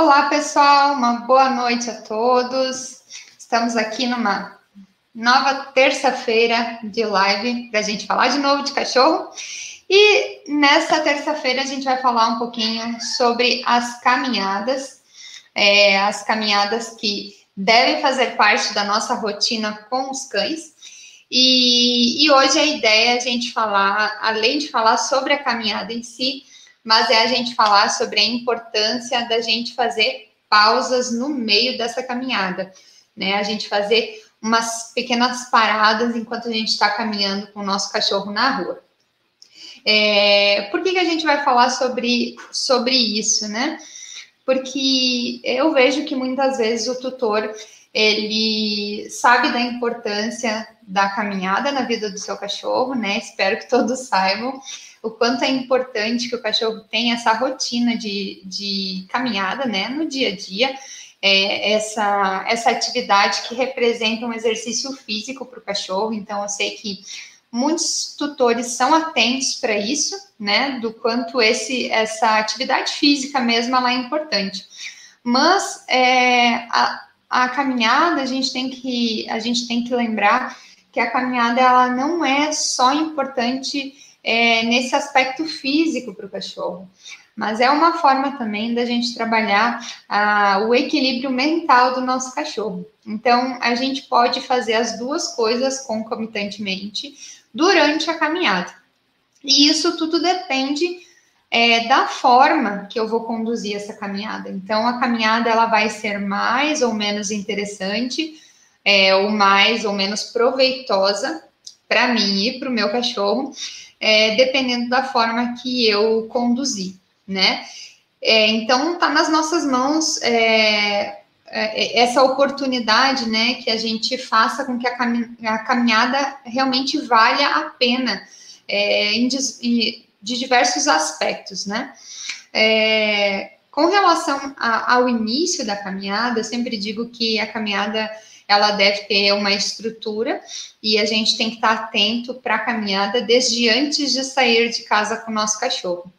Olá, pessoal, uma boa noite a todos. Estamos aqui numa nova terça-feira de live para a gente falar de novo de cachorro. E nessa terça-feira a gente vai falar um pouquinho sobre as caminhadas, é, as caminhadas que devem fazer parte da nossa rotina com os cães. E, e hoje a ideia é a gente falar, além de falar sobre a caminhada em si, mas é a gente falar sobre a importância da gente fazer pausas no meio dessa caminhada, né? A gente fazer umas pequenas paradas enquanto a gente está caminhando com o nosso cachorro na rua. É, por que, que a gente vai falar sobre, sobre isso, né? Porque eu vejo que muitas vezes o tutor ele sabe da importância da caminhada na vida do seu cachorro, né? Espero que todos saibam o quanto é importante que o cachorro tenha essa rotina de, de caminhada, né, no dia a dia, é, essa, essa atividade que representa um exercício físico para o cachorro. Então, eu sei que muitos tutores são atentos para isso, né, do quanto esse, essa atividade física mesmo ela é importante. Mas é, a, a caminhada, a gente tem que, a gente tem que lembrar que a caminhada ela não é só importante é, nesse aspecto físico para o cachorro, mas é uma forma também da gente trabalhar ah, o equilíbrio mental do nosso cachorro. Então, a gente pode fazer as duas coisas concomitantemente durante a caminhada. E isso tudo depende é, da forma que eu vou conduzir essa caminhada. Então, a caminhada ela vai ser mais ou menos interessante, é, ou mais ou menos proveitosa para mim e para o meu cachorro, é, dependendo da forma que eu conduzir, né? É, então, está nas nossas mãos é, é, essa oportunidade, né, que a gente faça com que a, a caminhada realmente valha a pena é, em, de, de, diversos aspectos, né? É, com relação a, ao início da caminhada, eu sempre digo que a caminhada ela deve ter uma estrutura e a gente tem que estar atento para a caminhada desde antes de sair de casa com o nosso cachorro.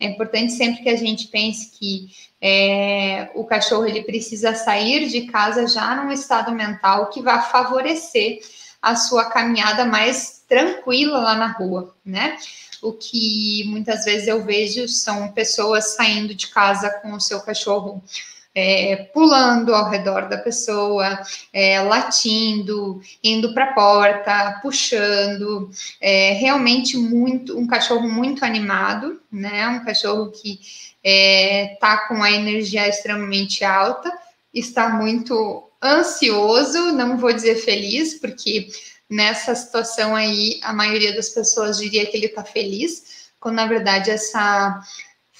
É importante sempre que a gente pense que é, o cachorro ele precisa sair de casa já num estado mental que vai favorecer a sua caminhada mais tranquila lá na rua, né? O que muitas vezes eu vejo são pessoas saindo de casa com o seu cachorro é, pulando ao redor da pessoa, é, latindo, indo para a porta, puxando, é, realmente muito um cachorro muito animado, né? Um cachorro que está é, com a energia extremamente alta, está muito ansioso, não vou dizer feliz, porque nessa situação aí a maioria das pessoas diria que ele está feliz, quando na verdade essa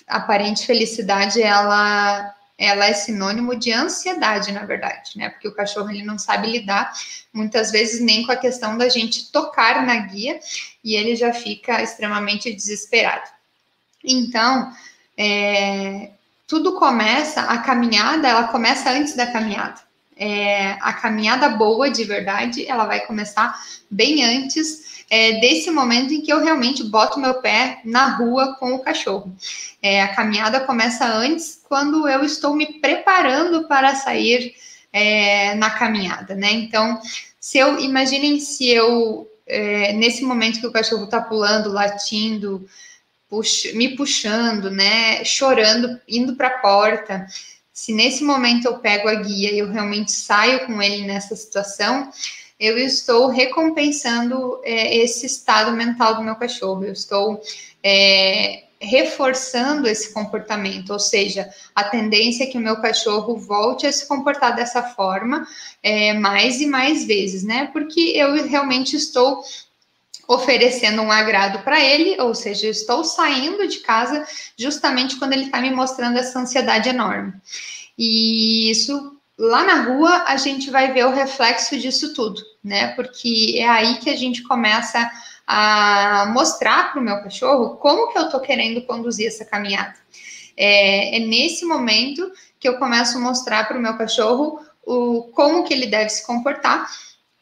aparente felicidade ela ela é sinônimo de ansiedade, na verdade, né? Porque o cachorro ele não sabe lidar muitas vezes nem com a questão da gente tocar na guia e ele já fica extremamente desesperado. Então, é, tudo começa, a caminhada, ela começa antes da caminhada. É, a caminhada boa, de verdade, ela vai começar bem antes é, desse momento em que eu realmente boto meu pé na rua com o cachorro. É, a caminhada começa antes, quando eu estou me preparando para sair é, na caminhada, né? Então, se eu imaginem se eu é, nesse momento que o cachorro está pulando, latindo, puxa, me puxando, né? Chorando, indo para a porta. Se nesse momento eu pego a guia e eu realmente saio com ele nessa situação, eu estou recompensando é, esse estado mental do meu cachorro, eu estou é, reforçando esse comportamento, ou seja, a tendência é que o meu cachorro volte a se comportar dessa forma é, mais e mais vezes, né? Porque eu realmente estou oferecendo um agrado para ele, ou seja, eu estou saindo de casa justamente quando ele está me mostrando essa ansiedade enorme. E isso lá na rua a gente vai ver o reflexo disso tudo, né? Porque é aí que a gente começa a mostrar para o meu cachorro como que eu estou querendo conduzir essa caminhada. É, é, nesse momento que eu começo a mostrar para o meu cachorro o como que ele deve se comportar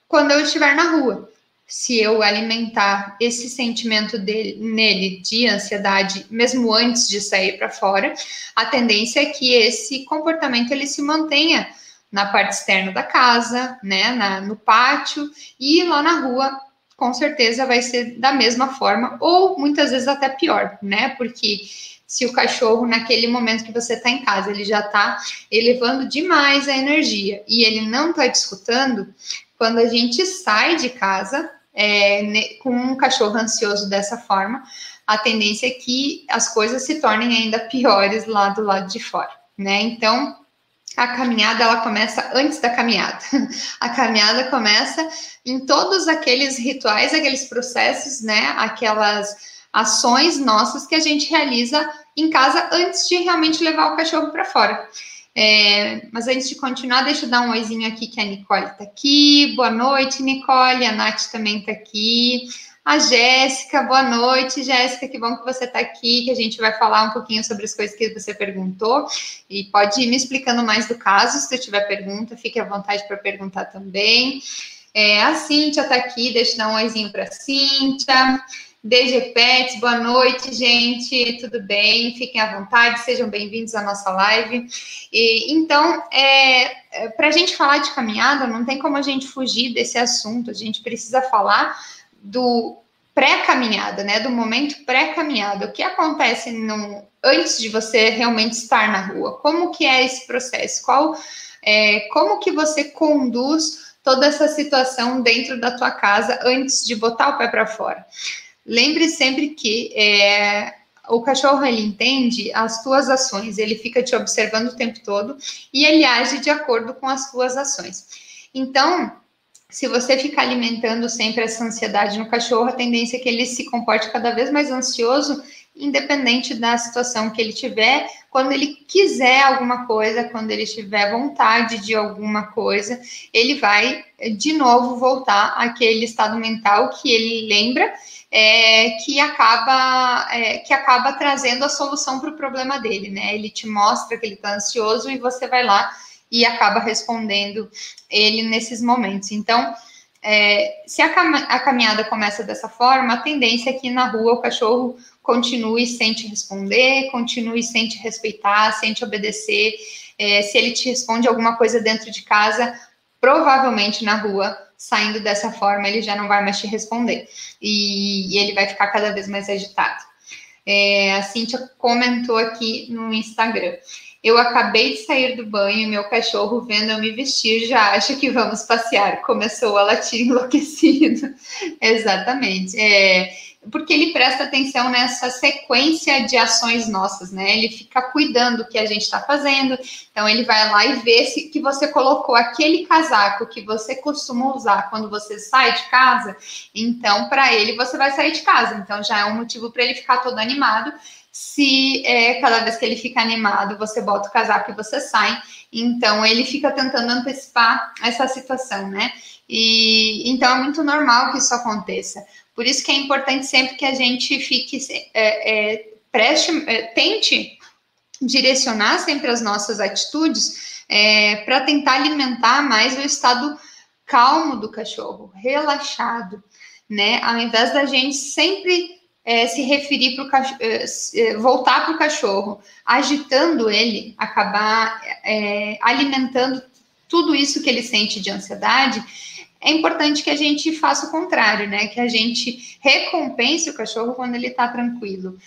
quando eu estiver na rua. Se eu alimentar esse sentimento dele, nele de ansiedade, mesmo antes de sair para fora, a tendência é que esse comportamento ele se mantenha na parte externa da casa, né, na, no pátio e lá na rua, com certeza vai ser da mesma forma ou muitas vezes até pior, né? Porque se o cachorro, naquele momento que você está em casa, ele já está elevando demais a energia e ele não está te escutando, quando a gente sai de casa é, com um cachorro ansioso dessa forma, a tendência é que as coisas se tornem ainda piores lá do lado de fora, né? Então, a caminhada ela começa antes da caminhada. A caminhada começa em todos aqueles rituais, aqueles processos, né? Aquelas ações nossas que a gente realiza em casa antes de realmente levar o cachorro para fora. É, mas antes de continuar, deixa eu dar um oizinho aqui que a Nicole está aqui. Boa noite, Nicole. A Nath também está aqui. A Jéssica, boa noite, Jéssica. Que bom que você está aqui, que a gente vai falar um pouquinho sobre as coisas que você perguntou. E pode ir me explicando mais do caso. Se tiver pergunta, fique à vontade para perguntar também. É, a Cíntia está aqui, deixa eu dar um oizinho para a Cíntia. DG Pets, boa noite, gente, tudo bem? Fiquem à vontade, sejam bem-vindos à nossa live. E, então, é, é para a gente falar de caminhada, não tem como a gente fugir desse assunto, a gente precisa falar do pré-caminhada, né? Do momento pré-caminhada. O que acontece no, antes de você realmente estar na rua? Como que é esse processo? Qual, é, como que você conduz toda essa situação dentro da tua casa antes de botar o pé para fora? Lembre sempre que é, o cachorro ele entende as tuas ações, ele fica te observando o tempo todo e ele age de acordo com as tuas ações. Então, se você ficar alimentando sempre essa ansiedade no cachorro, a tendência é que ele se comporte cada vez mais ansioso, independente da situação que ele tiver. Quando ele quiser alguma coisa, quando ele tiver vontade de alguma coisa, ele vai de novo voltar àquele estado mental que ele lembra é, que acaba é, que acaba trazendo a solução para o problema dele, né? Ele te mostra que ele está ansioso e você vai lá e acaba respondendo ele nesses momentos. Então, é, se a, cam a, caminhada começa dessa forma, a tendência é que na rua o cachorro continue sem te responder, continue sem te respeitar, sem te obedecer. É, se ele te responde alguma coisa dentro de casa, provavelmente na rua saindo dessa forma, ele já não vai mais te responder. E, e ele vai ficar cada vez mais agitado. É, a Cíntia comentou aqui no Instagram. Eu acabei de sair do banho e meu cachorro, vendo eu me vestir, já acha que vamos passear. Começou a latir enlouquecido. Exatamente. É, porque ele presta atenção nessa sequência de ações nossas, né? Ele fica cuidando do que a gente está fazendo. Então ele vai lá e vê se que você colocou aquele casaco que você costuma usar quando você sai de casa. Então para ele você vai sair de casa. Então já é um motivo para ele ficar todo animado. Se é, cada vez que ele fica animado você bota o casaco e você sai, então ele fica tentando antecipar essa situação, né? E então é muito normal que isso aconteça. Por isso que é importante sempre que a gente fique, é, é, preste, é, tente direcionar sempre as nossas atitudes é, para tentar alimentar mais o estado calmo do cachorro, relaxado, né? Ao invés da gente sempre é, se referir para o cachorro, é, voltar para o cachorro, agitando ele, acabar alimentando tudo isso que ele sente de ansiedade, é importante que a gente faça o contrário, né? Que a gente recompense o cachorro quando ele está tranquilo.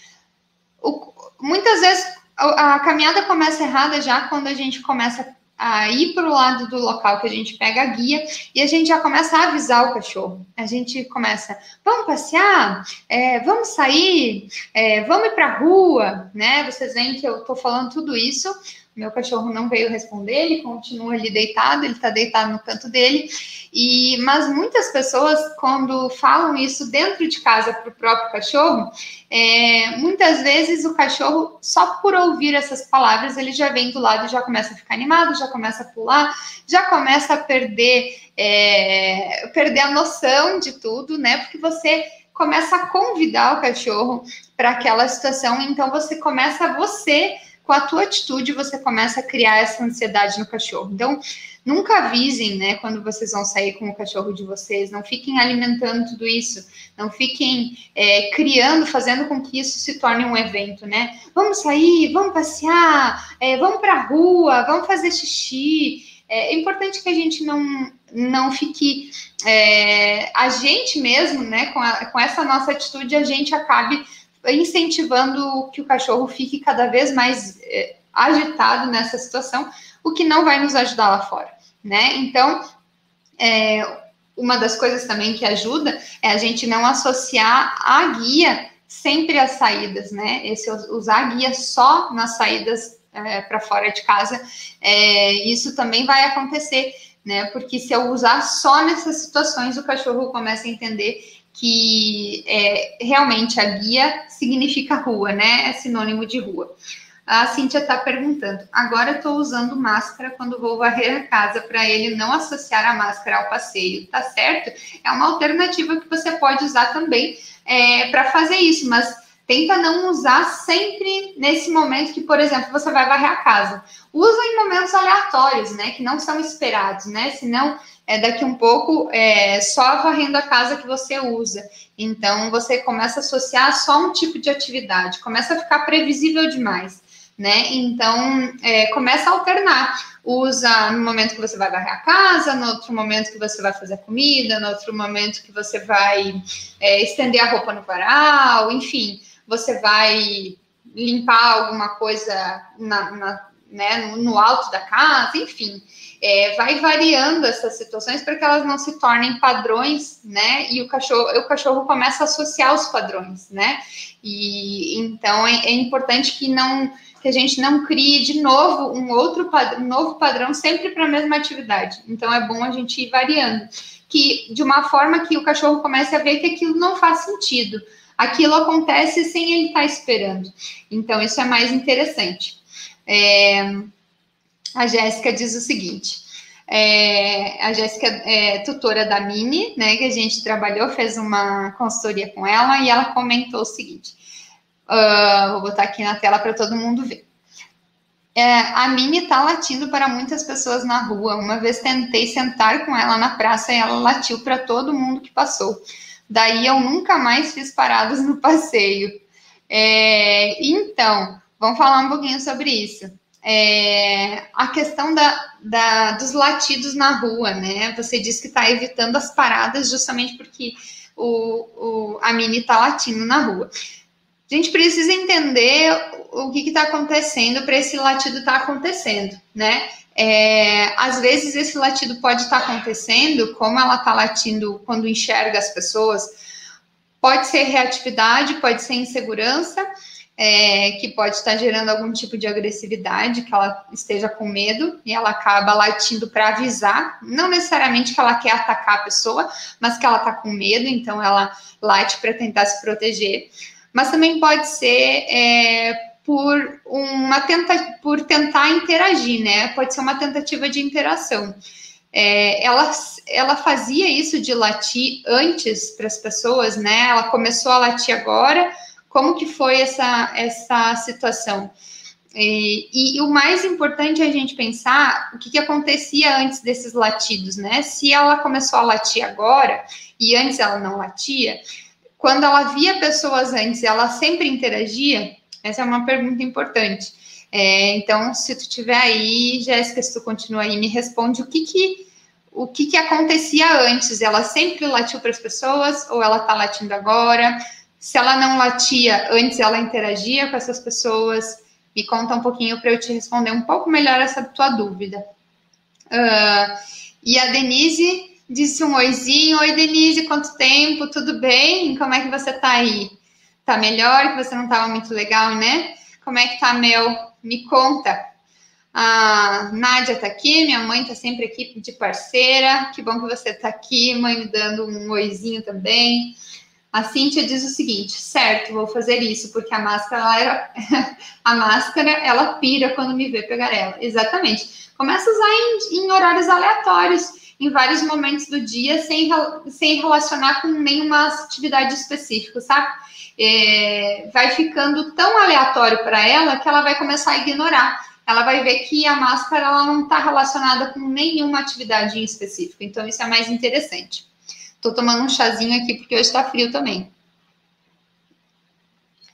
O, muitas vezes a, a, caminhada começa errada já quando a gente começa a ir para o lado do local que a gente pega a guia e a gente já começa a avisar o cachorro. A gente começa, vamos passear, é, vamos sair, é, vamos ir para a rua, né? Vocês veem que eu estou falando tudo isso meu cachorro não veio responder, ele continua ali deitado, ele está deitado no canto dele. E mas muitas pessoas quando falam isso dentro de casa para o próprio cachorro, é, muitas vezes o cachorro só por ouvir essas palavras ele já vem do lado e já começa a ficar animado, já começa a pular, já começa a perder é, perder a noção de tudo, né? Porque você começa a convidar o cachorro para aquela situação, então você começa você com a tua atitude você começa a criar essa ansiedade no cachorro. Então, nunca avisem, né, quando vocês vão sair com o cachorro de vocês, não fiquem alimentando tudo isso, não fiquem é, criando, fazendo com que isso se torne um evento, né? Vamos sair, vamos passear, é, vamos para a rua, vamos fazer xixi. É, é importante que a gente não, não fique, é, a gente mesmo, né, com, a, com essa nossa atitude, a gente acabe incentivando que o cachorro fique cada vez mais é, agitado nessa situação, o que não vai nos ajudar lá fora, né? Então, é, uma das coisas também que ajuda é a gente não associar a guia sempre às saídas, né? Esse usar a guia só nas saídas é, para fora de casa, é, isso também vai acontecer, né? Porque se eu usar só nessas situações, o cachorro começa a entender que é, realmente a guia significa rua, né? É sinônimo de rua. A Cíntia está perguntando. Agora estou usando máscara quando vou varrer a casa para ele não associar a máscara ao passeio. Tá certo? É uma alternativa que você pode usar também é, para fazer isso, mas tenta não usar sempre nesse momento que, por exemplo, você vai varrer a casa. Usa em momentos aleatórios, né? Que não são esperados, né? Senão, é, daqui um pouco, é só varrendo a casa que você usa. Então, você começa a associar só um tipo de atividade, começa a ficar previsível demais. Né? Então, é, começa a alternar. Usa no momento que você vai varrer a casa, no outro momento que você vai fazer comida, no outro momento que você vai é, estender a roupa no varal, enfim você vai limpar alguma coisa na, na, né, no, no, alto da casa, enfim. É, vai variando essas situações para que elas não se tornem padrões, né? E o cachorro, o cachorro começa a associar os padrões, né? E então é, é importante que não que a gente não crie de novo um outro um novo padrão sempre para a mesma atividade. Então é bom a gente ir variando, que de uma forma que o cachorro comece a ver que aquilo não faz sentido aquilo acontece sem ele estar tá esperando. Então, isso é mais interessante. É, a Jéssica diz o seguinte: é, a Jéssica é tutora da Mini, né? Que a gente trabalhou, fez uma consultoria com ela e ela comentou o seguinte: uh, vou botar aqui na tela para todo mundo ver. É, a Mini está latindo para muitas pessoas na rua. Uma vez tentei sentar com ela na praça e ela latiu para todo mundo que passou. Daí eu nunca mais fiz paradas no passeio. É, então, vamos falar um pouquinho sobre isso. É, a questão da, da, dos latidos na rua, né? Você disse que está evitando as paradas justamente porque o, o a Mini está latindo na rua. A gente precisa entender o que está acontecendo para esse latido estar tá acontecendo, né? É, às vezes esse latido pode estar acontecendo, como ela está latindo quando enxerga as pessoas, pode ser reatividade, pode ser insegurança, é, que pode estar gerando algum tipo de agressividade, que ela esteja com medo e ela acaba latindo para avisar, não necessariamente que ela quer atacar a pessoa, mas que ela está com medo, então ela late para tentar se proteger. Mas também pode ser é, por uma tenta, por tentar interagir, né? Pode ser uma tentativa de interação. É, ela, ela fazia isso de latir antes para as pessoas, né? Ela começou a latir agora. Como que foi essa, essa situação? E, e, e, o mais importante é a gente pensar o que, que acontecia antes desses latidos, né? Se ela começou a latir agora e antes ela não latia, quando ela via pessoas antes, ela sempre interagia, essa é uma pergunta importante. É, então, se tu tiver aí, Jéssica, se tu continua aí, me responde o que que o que que acontecia antes? Ela sempre latiu para as pessoas ou ela está latindo agora? Se ela não latia antes, ela interagia com essas pessoas? Me conta um pouquinho para eu te responder um pouco melhor essa tua dúvida. Uh, e a Denise disse um oizinho. Oi, Denise, quanto tempo? Tudo bem? Como é que você está aí? Tá melhor, que você não estava muito legal, né? Como é que tá, meu? Me conta. A Nádia tá aqui, minha mãe tá sempre aqui de parceira. Que bom que você tá aqui, mãe me dando um oizinho também. A Cíntia diz o seguinte: certo, vou fazer isso, porque a máscara, ela, a máscara, ela pira quando me vê pegar ela. Exatamente. Começa a usar em, em horários aleatórios em vários momentos do dia sem, sem relacionar com nenhuma atividade específica, sabe? é, vai ficando tão aleatório para ela que ela vai começar a ignorar. Ela vai ver que a máscara ela não está relacionada com nenhuma atividade em específico. Então, isso é mais interessante. Estou tomando um chazinho aqui porque hoje está frio também.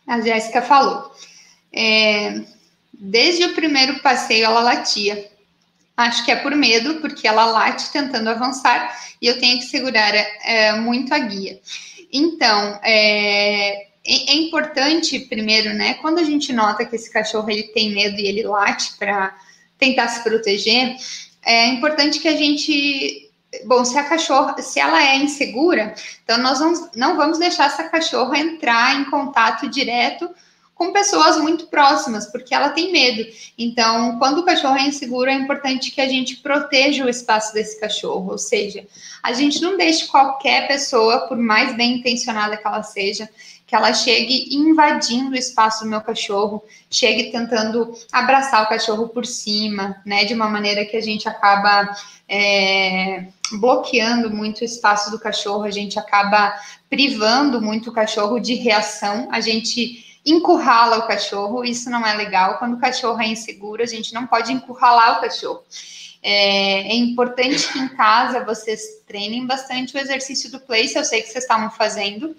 A Jéssica falou. É, desde o primeiro passeio ela latia. Acho que é por medo, porque ela late tentando avançar e eu tenho que segurar é, muito a guia. Então, é, é, importante, primeiro, né, quando a gente nota que esse cachorro ele tem medo e ele late para tentar se proteger, é importante que a gente bom, se a cachorra, se ela é insegura, então nós vamos, não vamos deixar essa cachorra entrar em contato direto com pessoas muito próximas, porque ela tem medo. Então, quando o cachorro é inseguro, é importante que a gente proteja o espaço desse cachorro, ou seja, a gente não deixe qualquer pessoa, por mais bem intencionada que ela seja, que ela chegue invadindo o espaço do meu cachorro, chegue tentando abraçar o cachorro por cima, né, de uma maneira que a gente acaba é, bloqueando muito o espaço do cachorro, a gente acaba privando muito o cachorro de reação, a gente encurrala o cachorro, isso não é legal. Quando o cachorro é inseguro, a gente não pode encurralar o cachorro. É, é, importante que em casa vocês treinem bastante o exercício do place, eu sei que vocês estavam fazendo.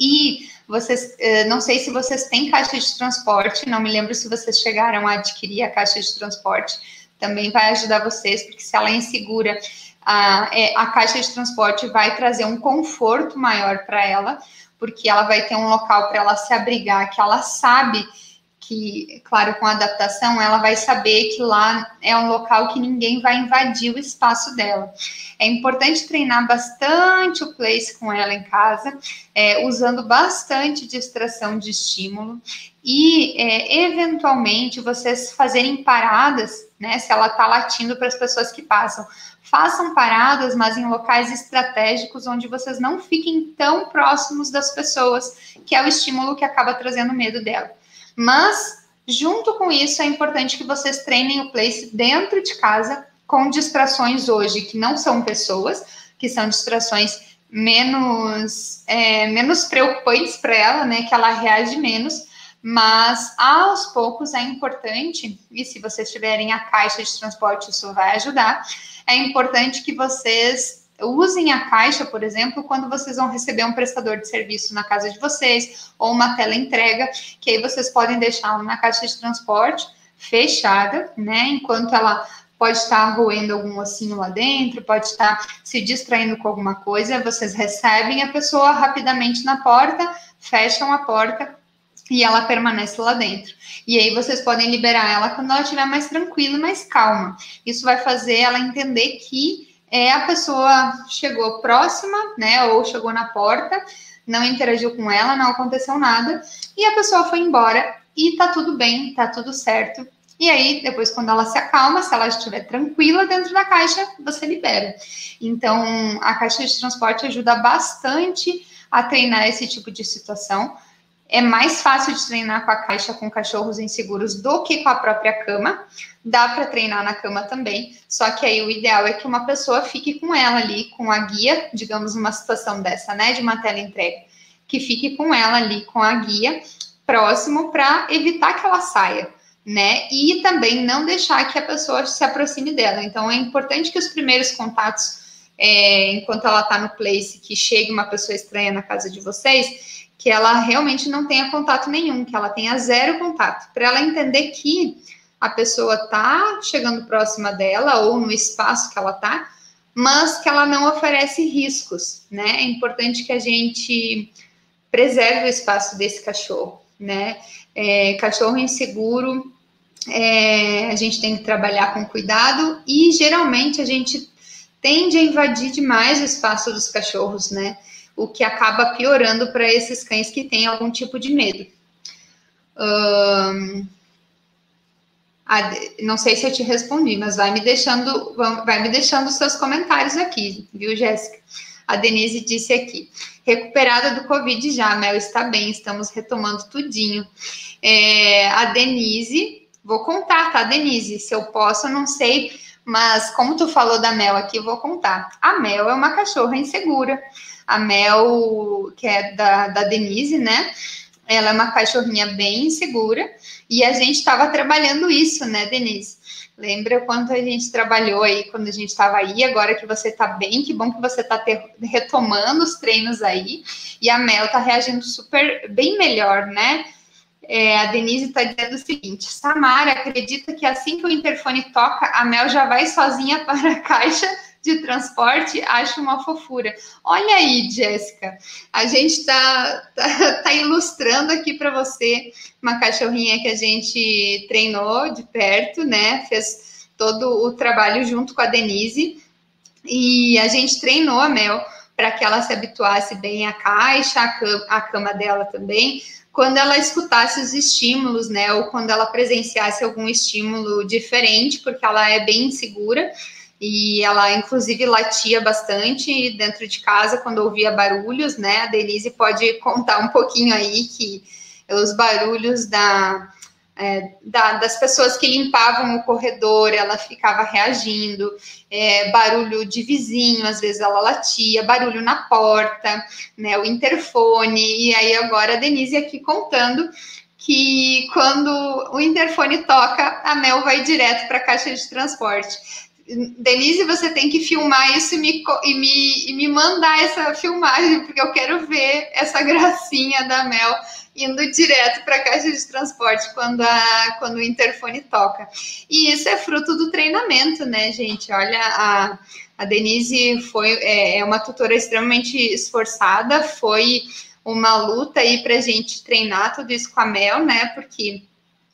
E vocês, eh, não sei se vocês têm caixa de transporte, não me lembro se vocês chegaram a adquirir a caixa de transporte, também vai ajudar vocês, porque se ela é insegura, a, a caixa de transporte vai trazer um conforto maior para ela, porque ela vai ter um local para ela se abrigar, que ela sabe que, claro, com adaptação, ela vai saber que lá é um local que ninguém vai invadir o espaço dela. É importante treinar bastante o place com ela em casa, é, usando bastante distração de estímulo e, é, eventualmente, vocês fazerem paradas, né? Se ela está latindo para as pessoas que passam façam paradas, mas em locais estratégicos onde vocês não fiquem tão próximos das pessoas, que é o estímulo que acaba trazendo medo dela. Mas, junto com isso, é importante que vocês treinem o place dentro de casa, com distrações hoje que não são pessoas, que são distrações menos, é, menos preocupantes para ela, né? Que ela reage menos. Mas aos poucos é importante, e se vocês tiverem a caixa de transporte, isso vai ajudar é importante que vocês usem a caixa, por exemplo, quando vocês vão receber um prestador de serviço na casa de vocês ou uma tela entrega, que aí vocês podem deixá-la na caixa de transporte fechada, né? Enquanto ela pode estar roendo algum ossinho lá dentro, pode estar se distraindo com alguma coisa, vocês recebem a pessoa rapidamente na porta, fecham a porta e ela permanece lá dentro. E aí vocês podem liberar ela quando ela estiver mais tranquila e mais calma. Isso vai fazer ela entender que é, a pessoa chegou próxima, né, ou chegou na porta, não interagiu com ela, não aconteceu nada, e a pessoa foi embora e tá tudo bem, tá tudo certo. E aí, depois, quando ela se acalma, se ela estiver tranquila dentro da caixa, você libera. Então, a caixa de transporte ajuda bastante a treinar esse tipo de situação é mais fácil de treinar com a caixa com cachorros inseguros do que com a própria cama. Dá para treinar na cama também, só que aí o ideal é que uma pessoa fique com ela ali, com a guia, digamos, numa situação dessa, né, de uma tela entrega, que fique com ela ali, com a guia, próximo, para evitar que ela saia, né? E também não deixar que a pessoa se aproxime dela. Então é importante que os primeiros contatos, é, enquanto ela está no place, que chegue uma pessoa estranha na casa de vocês, que ela realmente não tenha contato nenhum, que ela tenha zero contato, para ela entender que a pessoa está chegando próxima dela ou no espaço que ela está, mas que ela não oferece riscos, né? É importante que a gente preserve o espaço desse cachorro, né? É, cachorro inseguro, é, a gente tem que trabalhar com cuidado e geralmente a gente tende a invadir demais o espaço dos cachorros, né? O que acaba piorando para esses cães que têm algum tipo de medo. Um, não sei se eu te respondi, mas vai me deixando, vai me deixando seus comentários aqui, viu, Jéssica? A Denise disse aqui, recuperada do Covid já, Mel está bem, estamos retomando tudinho. É, a Denise, vou contar, tá, Denise? Se eu posso, eu não sei, mas como tu falou da Mel aqui, vou contar. A Mel é uma cachorra insegura. A Mel, que é da, da Denise, né? Ela é uma cachorrinha bem insegura e a gente estava trabalhando isso, né, Denise? Lembra quanto a gente trabalhou aí quando a gente estava aí, agora que você está bem, que bom que você está retomando os treinos aí. E a Mel está reagindo super bem melhor, né? É, a Denise está dizendo o seguinte: Samara acredita que assim que o interfone toca, a Mel já vai sozinha para a caixa de transporte, acho uma fofura. Olha aí, Jéssica, a gente está tá, tá ilustrando aqui para você uma cachorrinha que a gente treinou de perto, né? Fez todo o trabalho junto com a Denise e a gente treinou a Mel para que ela se habituasse bem à caixa, à cama, à cama dela também, quando ela escutasse os estímulos, né, ou quando ela presenciasse algum estímulo diferente, porque ela é bem insegura e ela inclusive latia bastante dentro de casa quando ouvia barulhos, né? A Denise pode contar um pouquinho aí que os barulhos da, é, da, das pessoas que limpavam o corredor, ela ficava reagindo, é, barulho de vizinho, às vezes ela latia, barulho na porta, né? O interfone, e aí agora a Denise aqui contando que quando o interfone toca, a Mel vai direto para a caixa de transporte. Denise, você tem que filmar isso e me, e, me, e me mandar essa filmagem, porque eu quero ver essa gracinha da Mel indo direto para a caixa de transporte quando, a, quando o interfone toca. E isso é fruto do treinamento, né, gente? Olha, a, a Denise foi, é, é uma tutora extremamente esforçada, foi uma luta aí para a gente treinar tudo isso com a Mel, né? Porque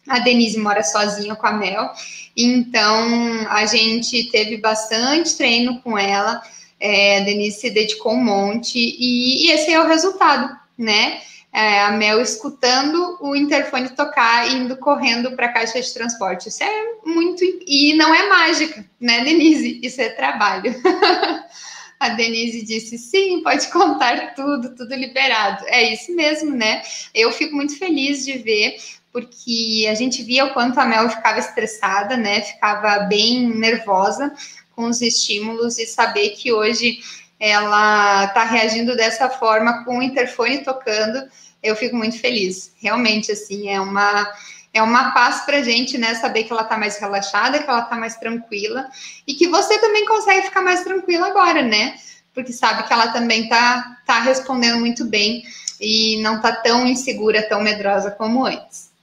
a Denise mora sozinha com a Mel, então a gente teve bastante treino com ela. É, a Denise se dedicou um monte e, e esse é o resultado, né? É, a Mel escutando o interfone tocar e indo correndo para a caixa de transporte. Isso é muito. E não é mágica, né, Denise? Isso é trabalho. a Denise disse: sim, pode contar tudo, tudo liberado. É isso mesmo, né? Eu fico muito feliz de ver porque a gente via o quanto a Mel ficava estressada, né? Ficava bem nervosa com os estímulos e saber que hoje ela está reagindo dessa forma com o interfone tocando, eu fico muito feliz. Realmente, assim, é uma é uma paz para a gente, né? Saber que ela está mais relaxada, que ela está mais tranquila e que você também consegue ficar mais tranquila agora, né? Porque sabe que ela também está tá respondendo muito bem e não está tão insegura, tão medrosa como antes.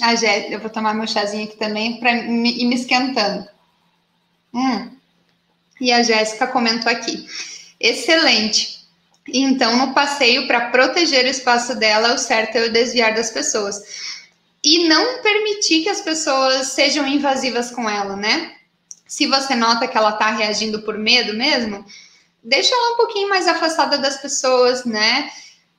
A Jéssica, eu vou tomar meu chazinho aqui também para ir me esquentando. Hum. E a Jéssica comentou aqui. Excelente. Então, no passeio, para proteger o espaço dela, o certo é eu desviar das pessoas. E não permitir que as pessoas sejam invasivas com ela, né? Se você nota que ela está reagindo por medo mesmo, deixa ela um pouquinho mais afastada das pessoas, né?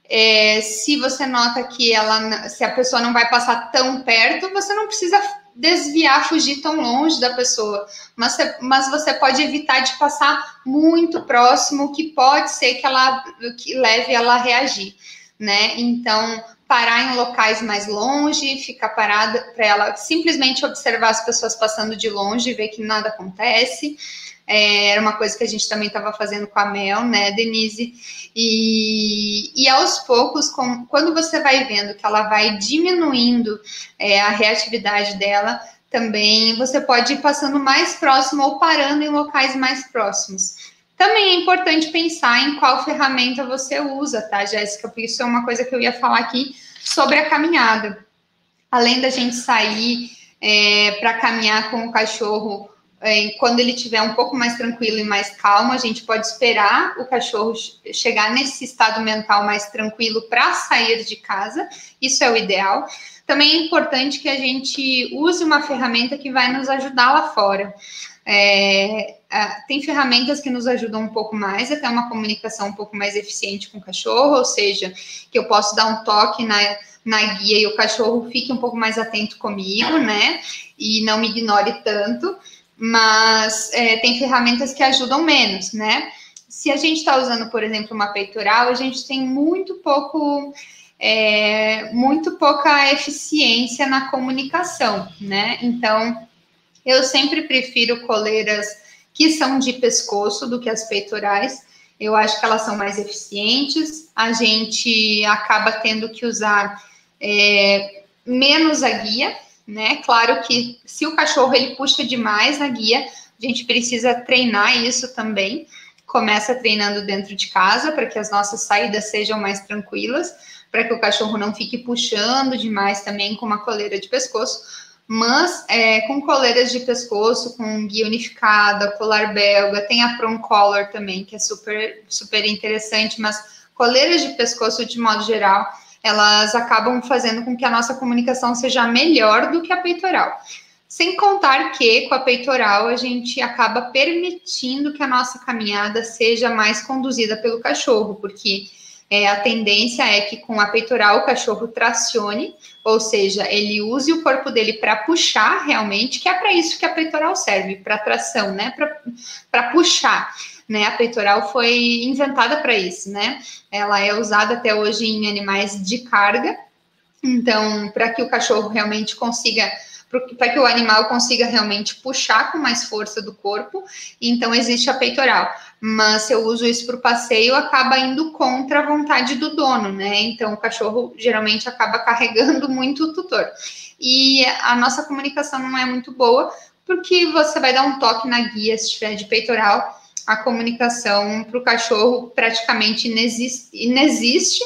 É, se você nota que ela, se a pessoa não vai passar tão perto, você não precisa desviar, fugir tão longe da pessoa, mas, mas você pode evitar de passar muito próximo, que pode ser que ela que leve ela a reagir, né? Então, parar em locais mais longe, ficar parada para ela simplesmente observar as pessoas passando de longe e ver que nada acontece. É, era uma coisa que a gente também estava fazendo com a Mel, né, Denise? E, e aos poucos, com, quando você vai vendo que ela vai diminuindo é, a reatividade dela, também você pode ir passando mais próximo ou parando em locais mais próximos. Também é importante pensar em qual ferramenta você usa, tá, Jéssica? Porque isso é uma coisa que eu ia falar aqui sobre a caminhada. Além da gente sair é, para caminhar com o cachorro quando ele estiver um pouco mais tranquilo e mais calmo, a gente pode esperar o cachorro chegar nesse estado mental mais tranquilo para sair de casa. Isso é o ideal. Também é importante que a gente use uma ferramenta que vai nos ajudar lá fora. É, tem ferramentas que nos ajudam um pouco mais, até uma comunicação um pouco mais eficiente com o cachorro, ou seja, que eu posso dar um toque na, na guia e o cachorro fique um pouco mais atento comigo, né? E não me ignore tanto mas é, tem ferramentas que ajudam menos, né? Se a gente está usando, por exemplo, uma peitoral, a gente tem muito pouco, é, muito pouca eficiência na comunicação, né? Então, eu sempre prefiro coleiras que são de pescoço do que as peitorais. Eu acho que elas são mais eficientes. A gente acaba tendo que usar é, menos a guia, né? Claro que se o cachorro ele puxa demais na guia, a gente precisa treinar isso também. Começa treinando dentro de casa para que as nossas saídas sejam mais tranquilas, para que o cachorro não fique puxando demais também com uma coleira de pescoço. Mas é, com coleiras de pescoço, com guia unificada, colar belga, tem a Prom Collar também, que é super, super interessante, mas coleiras de pescoço, de modo geral, elas acabam fazendo com que a nossa comunicação seja melhor do que a peitoral. Sem contar que com a peitoral a gente acaba permitindo que a nossa caminhada seja mais conduzida pelo cachorro, porque é, a tendência é que com a peitoral o cachorro tracione, ou seja, ele use o corpo dele para puxar realmente, que é para isso que a peitoral serve, para tração, né? Para puxar né? A peitoral foi inventada para isso, né? Ela é usada até hoje em animais de carga. Então, para que o cachorro realmente consiga para que o animal consiga realmente puxar com mais força do corpo, então existe a peitoral. Mas se eu uso isso para o passeio, acaba indo contra a vontade do dono, né? Então o cachorro geralmente acaba carregando muito o tutor. E a nossa comunicação não é muito boa, porque você vai dar um toque na guia se tiver de peitoral a comunicação para o cachorro praticamente inexiste, inexiste,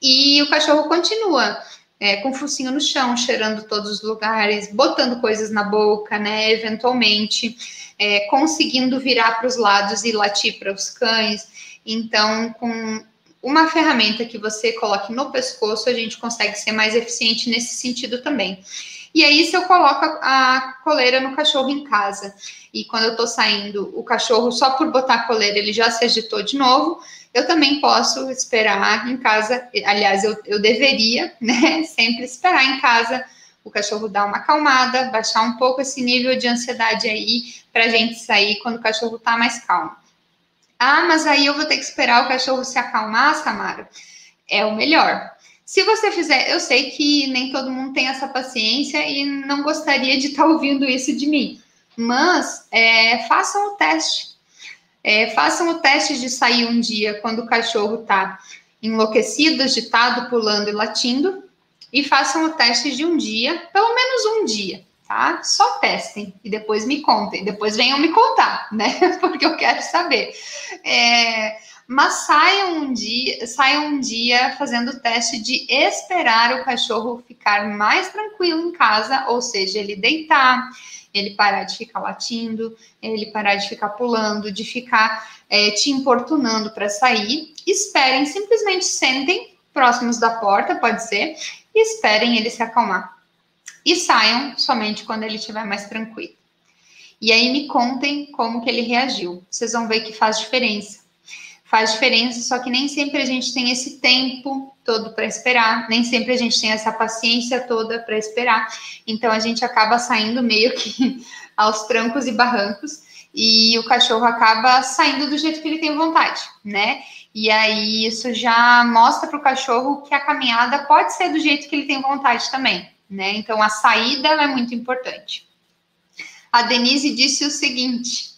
e o cachorro continua é, com o focinho no chão, cheirando todos os lugares, botando coisas na boca, né? Eventualmente, é, conseguindo virar para os lados e latir para os cães. Então, com uma ferramenta que você coloque no pescoço, a gente consegue ser mais eficiente nesse sentido também. E aí, se eu coloco a coleira no cachorro em casa, e quando eu tô saindo, o cachorro, só por botar a coleira, ele já se agitou de novo, eu também posso esperar em casa. Aliás, eu, eu deveria, né, sempre esperar em casa o cachorro dar uma acalmada, baixar um pouco esse nível de ansiedade aí, para a gente sair quando o cachorro tá mais calmo. Ah, mas aí eu vou ter que esperar o cachorro se acalmar, Samara? É o melhor. Se você fizer, eu sei que nem todo mundo tem essa paciência e não gostaria de estar tá ouvindo isso de mim, mas é, façam o teste. É, façam o teste de sair um dia quando o cachorro está enlouquecido, agitado, pulando e latindo, e façam o teste de um dia, pelo menos um dia, tá? Só testem e depois me contem, depois venham me contar, né? Porque eu quero saber. É, mas saiam um dia, saiam um dia fazendo o teste de esperar o cachorro ficar mais tranquilo em casa, ou seja, ele deitar, ele parar de ficar latindo, ele parar de ficar pulando, de ficar é, te importunando para sair. Esperem, simplesmente sentem próximos da porta, pode ser, e esperem ele se acalmar. E saiam somente quando ele estiver mais tranquilo. E aí me contem como que ele reagiu. Vocês vão ver que faz diferença faz diferença, só que nem sempre a gente tem esse tempo todo para esperar, nem sempre a gente tem essa paciência toda para esperar. Então a gente acaba saindo meio que aos trancos e barrancos e o cachorro acaba saindo do jeito que ele tem vontade, né? E aí isso já mostra para o cachorro que a caminhada pode ser do jeito que ele tem vontade também, né? Então a saída é muito importante. A Denise disse o seguinte: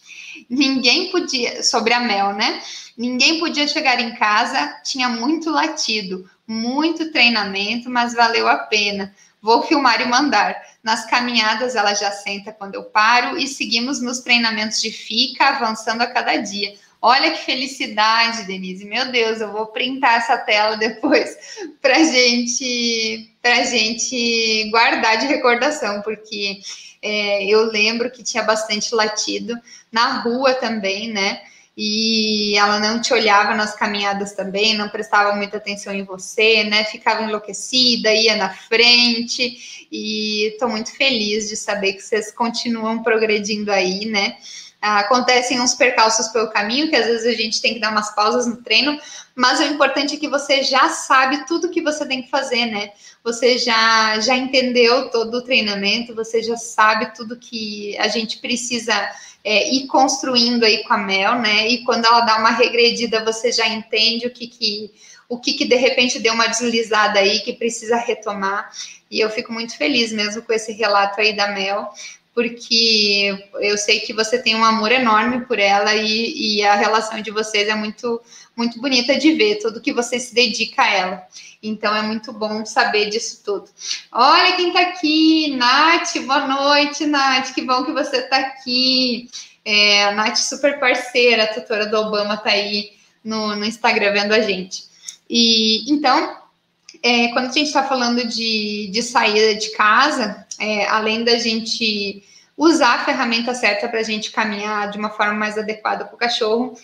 ninguém podia sobre a Mel, né? Ninguém podia chegar em casa, tinha muito latido, muito treinamento, mas valeu a pena. Vou filmar e mandar. Nas caminhadas ela já senta quando eu paro e seguimos nos treinamentos de fica, avançando a cada dia. Olha que felicidade, Denise. Meu Deus, eu vou printar essa tela depois para gente, pra gente guardar de recordação, porque é, eu lembro que tinha bastante latido na rua também, né? e ela não te olhava nas caminhadas também, não prestava muita atenção em você, né? Ficava enlouquecida, ia na frente, e estou muito feliz de saber que vocês continuam progredindo aí, né? Acontecem uns percalços pelo caminho, que às vezes a gente tem que dar umas pausas no treino, mas o importante é que você já sabe tudo que você tem que fazer, né? Você já, já entendeu todo o treinamento, você já sabe tudo que a gente precisa é, ir construindo aí com a Mel, né? E quando ela dá uma regredida, você já entende o que que o que, que de repente deu uma deslizada aí que precisa retomar. E eu fico muito feliz mesmo com esse relato aí da Mel, porque eu sei que você tem um amor enorme por ela e, e a relação de vocês é muito, muito bonita de ver, tudo que você se dedica a ela. Então é muito bom saber disso tudo. Olha quem tá aqui, Nath, boa noite, Nath, que bom que você tá aqui. É, a Nath, super parceira, a tutora do Obama, tá aí no, no Instagram vendo a gente. E então, é, quando a gente está falando de, de saída de casa, é, além da gente usar a ferramenta certa para a gente caminhar de uma forma mais adequada para o cachorro,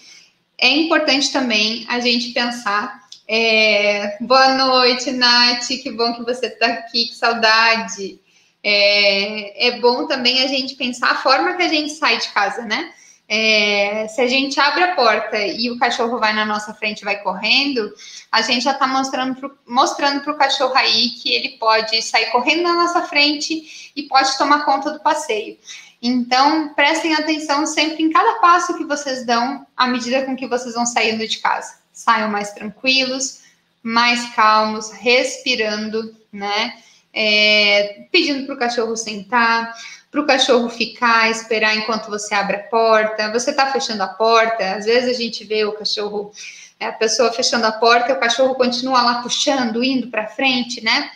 é importante também a gente pensar. É, boa noite, Nath, que bom que você está aqui, que saudade. É, é bom também a gente pensar a forma que a gente sai de casa, né? É, se a gente abre a porta e o cachorro vai na nossa frente e vai correndo, a gente já está mostrando para o cachorro aí que ele pode sair correndo na nossa frente e pode tomar conta do passeio. Então, prestem atenção sempre em cada passo que vocês dão à medida com que vocês vão saindo de casa. Saiam mais tranquilos, mais calmos, respirando, né? É, pedindo para o cachorro sentar, para o cachorro ficar, esperar enquanto você abre a porta. Você está fechando a porta, às vezes a gente vê o cachorro, é, a pessoa fechando a porta, o cachorro continua lá puxando, indo para frente, né?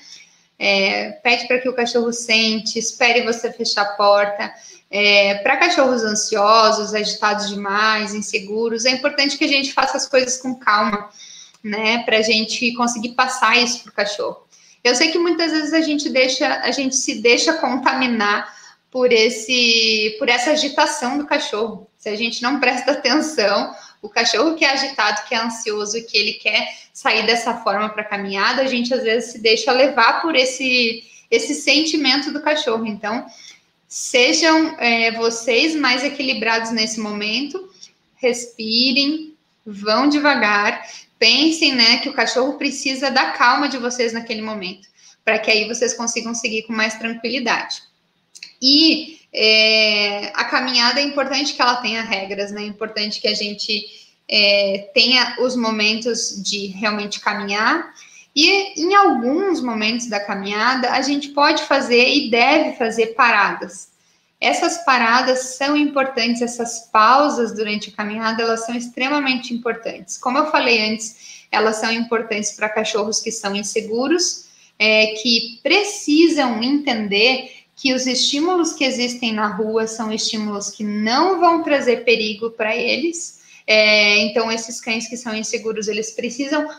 É, pede para que o cachorro sente, espere você fechar a porta. É, para cachorros ansiosos, agitados demais, inseguros, é importante que a gente faça as coisas com calma, né? Para a gente conseguir passar isso para o cachorro. Eu sei que muitas vezes a gente deixa, a gente se deixa contaminar por esse por essa agitação do cachorro. Se a gente não presta atenção, o cachorro que é agitado, que é ansioso, que ele quer sair dessa forma para caminhada, a gente às vezes se deixa levar por esse esse sentimento do cachorro. Então, sejam é, vocês mais equilibrados nesse momento, respirem, vão devagar, pensem, né, que o cachorro precisa da calma de vocês naquele momento, para que aí vocês consigam seguir com mais tranquilidade. E é, a caminhada é importante que ela tenha regras, né? É importante que a gente é, tenha os momentos de realmente caminhar. E em alguns momentos da caminhada, a gente pode fazer e deve fazer paradas. Essas paradas são importantes, essas pausas durante a caminhada, elas são extremamente importantes. Como eu falei antes, elas são importantes para cachorros que são inseguros, é, que precisam entender que os estímulos que existem na rua são estímulos que não vão trazer perigo para eles. É, então, esses cães que são inseguros, eles precisam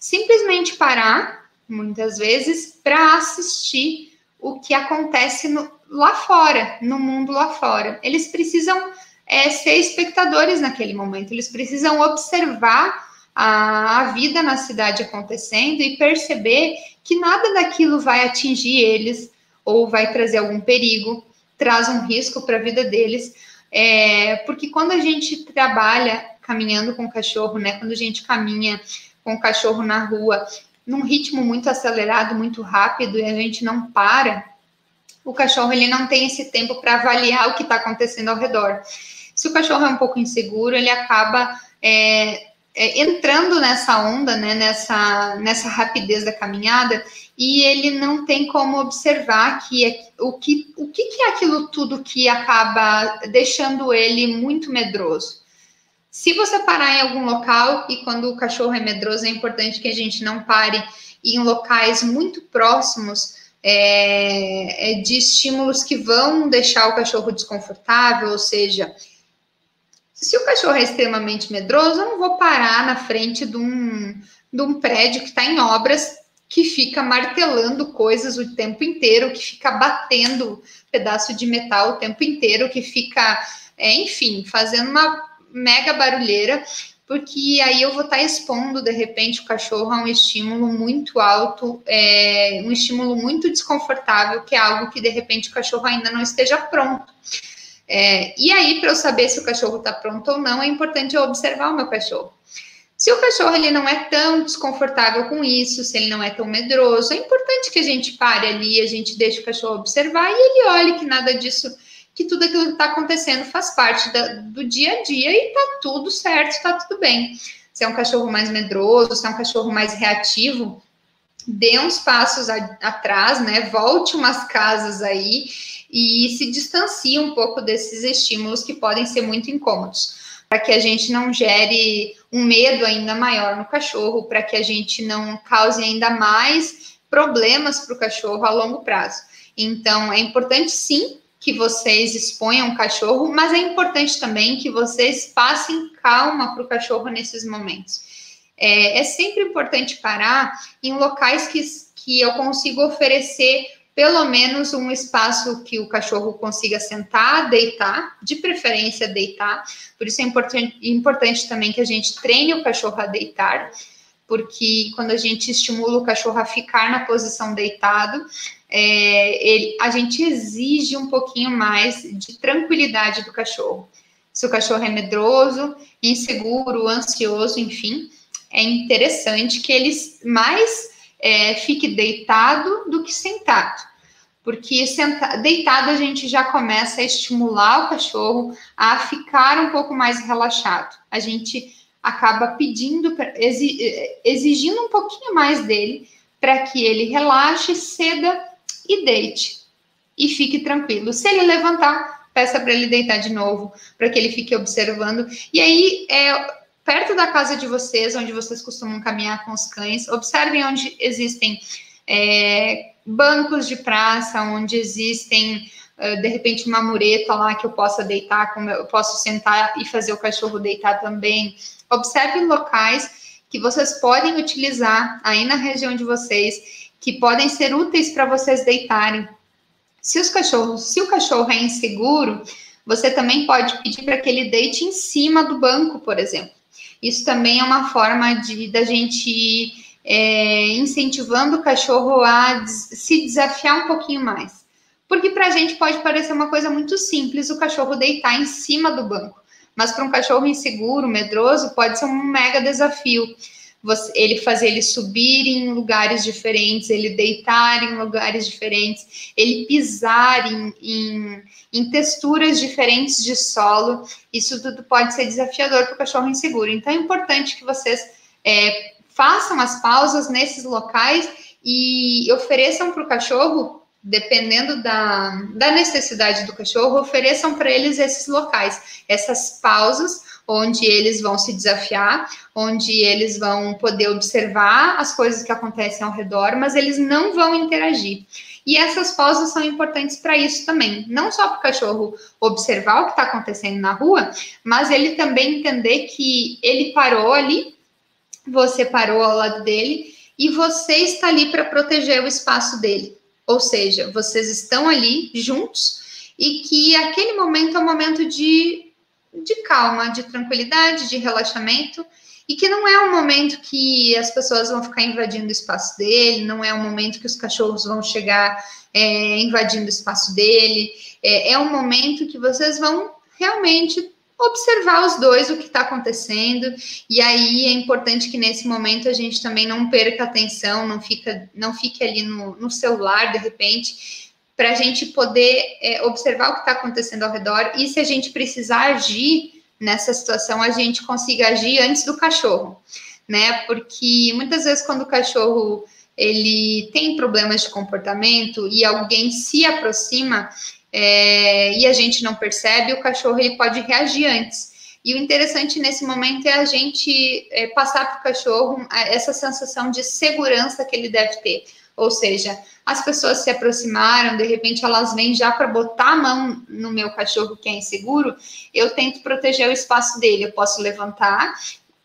simplesmente parar, muitas vezes, para assistir o que acontece no, lá fora, no mundo lá fora. Eles precisam é, ser espectadores naquele momento, eles precisam observar a, a vida na cidade acontecendo e perceber que nada daquilo vai atingir eles ou vai trazer algum perigo, traz um risco para a vida deles. É, porque quando a gente trabalha caminhando com o cachorro, né? Quando a gente caminha com o cachorro na rua, num ritmo muito acelerado, muito rápido, e a gente não para, o cachorro ele não tem esse tempo para avaliar o que está acontecendo ao redor. Se o cachorro é um pouco inseguro, ele acaba é, é, entrando nessa onda, né, nessa, nessa rapidez da caminhada, e ele não tem como observar que é, o, que, o que, que é aquilo tudo que acaba deixando ele muito medroso. Se você parar em algum local, e quando o cachorro é medroso, é importante que a gente não pare em locais muito próximos é, é de estímulos que vão deixar o cachorro desconfortável, ou seja, se o cachorro é extremamente medroso, eu não vou parar na frente de um, de um prédio que está em obras, que fica martelando coisas o tempo inteiro, que fica batendo pedaço de metal o tempo inteiro, que fica, é, enfim, fazendo uma mega barulheira, porque aí eu vou estar tá expondo de repente o cachorro a um estímulo muito alto, é, um estímulo muito desconfortável, que é algo que de repente o cachorro ainda não esteja pronto. É, e aí, para eu saber se o cachorro está pronto ou não, é importante eu observar o meu cachorro. Se o cachorro ele não é tão desconfortável com isso, se ele não é tão medroso, é importante que a gente pare ali, a gente deixe o cachorro observar e ele olhe que nada disso, que tudo aquilo que está acontecendo faz parte da, do dia a dia e está tudo certo, está tudo bem. Se é um cachorro mais medroso, se é um cachorro mais reativo, dê uns passos a, atrás, né? Volte umas casas aí e se distancia um pouco desses estímulos que podem ser muito incômodos, para que a gente não gere um medo ainda maior no cachorro, para que a gente não cause ainda mais problemas para o cachorro a longo prazo. Então, é importante sim que vocês exponham o cachorro, mas é importante também que vocês passem calma para o cachorro nesses momentos. É, é, sempre importante parar em locais que, que eu consigo oferecer pelo menos um espaço que o cachorro consiga sentar, deitar, de preferência deitar. Por isso é importante, importante também que a gente treine o cachorro a deitar, porque quando a gente estimula o cachorro a ficar na posição deitado, é, ele, a gente exige um pouquinho mais de tranquilidade do cachorro. Se o cachorro é medroso, inseguro, ansioso, enfim, é interessante que ele mais é, fique deitado do que sentado. Porque senta, deitado a gente já começa a estimular o cachorro a ficar um pouco mais relaxado. A gente acaba pedindo, exigindo um pouquinho mais dele para que ele relaxe, ceda e deite. E fique tranquilo. Se ele levantar, peça para ele deitar de novo, para que ele fique observando. E aí, é, perto da casa de vocês, onde vocês costumam caminhar com os cães, observem onde existem é, bancos de praça, onde existem de repente uma mureta lá que eu possa deitar, como eu posso sentar e fazer o cachorro deitar também. Observe locais que vocês podem utilizar aí na região de vocês, que podem ser úteis para vocês deitarem. Se os cachorros, se o cachorro é inseguro, você também pode pedir para que ele deite em cima do banco, por exemplo. Isso também é uma forma de da gente é, incentivando o cachorro a des se desafiar um pouquinho mais. Porque para a gente pode parecer uma coisa muito simples o cachorro deitar em cima do banco, mas para um cachorro inseguro, medroso, pode ser um mega desafio. Você, ele fazer ele subir em lugares diferentes, ele deitar em lugares diferentes, ele pisar em, em, em texturas diferentes de solo. Isso tudo pode ser desafiador para o cachorro inseguro. Então é importante que vocês é, façam as pausas nesses locais e ofereçam para o cachorro dependendo da, da necessidade do cachorro, ofereçam para eles esses locais, essas pausas onde eles vão se desafiar, onde eles vão poder observar as coisas que acontecem ao redor, mas eles não vão interagir. E essas pausas são importantes para isso também, não só para o cachorro observar o que está acontecendo na rua, mas ele também entender que ele parou ali, você parou ao lado dele e você está ali para proteger o espaço dele. Ou seja, vocês estão ali juntos e que aquele momento é um momento de, de calma, de tranquilidade, de relaxamento e que não é um momento que as pessoas vão ficar invadindo o espaço dele, não é um momento que os cachorros vão chegar é, invadindo o espaço dele, é, é um momento que vocês vão realmente observar os dois o que está acontecendo e aí é importante que nesse momento a gente também não perca atenção, não fica, não fique ali no, no celular de repente, para a gente poder é, observar o que está acontecendo ao redor e se a gente precisar agir nessa situação a gente consiga agir antes do cachorro, né? Porque muitas vezes quando o cachorro ele tem problemas de comportamento e alguém se aproxima, é, e a gente não percebe, o cachorro ele pode reagir antes. E o interessante nesse momento é a gente é, passar para o cachorro essa sensação de segurança que ele deve ter. Ou seja, as pessoas se aproximaram, de repente elas vêm já para botar a mão no meu cachorro que é inseguro, eu tento proteger o espaço dele. Eu posso levantar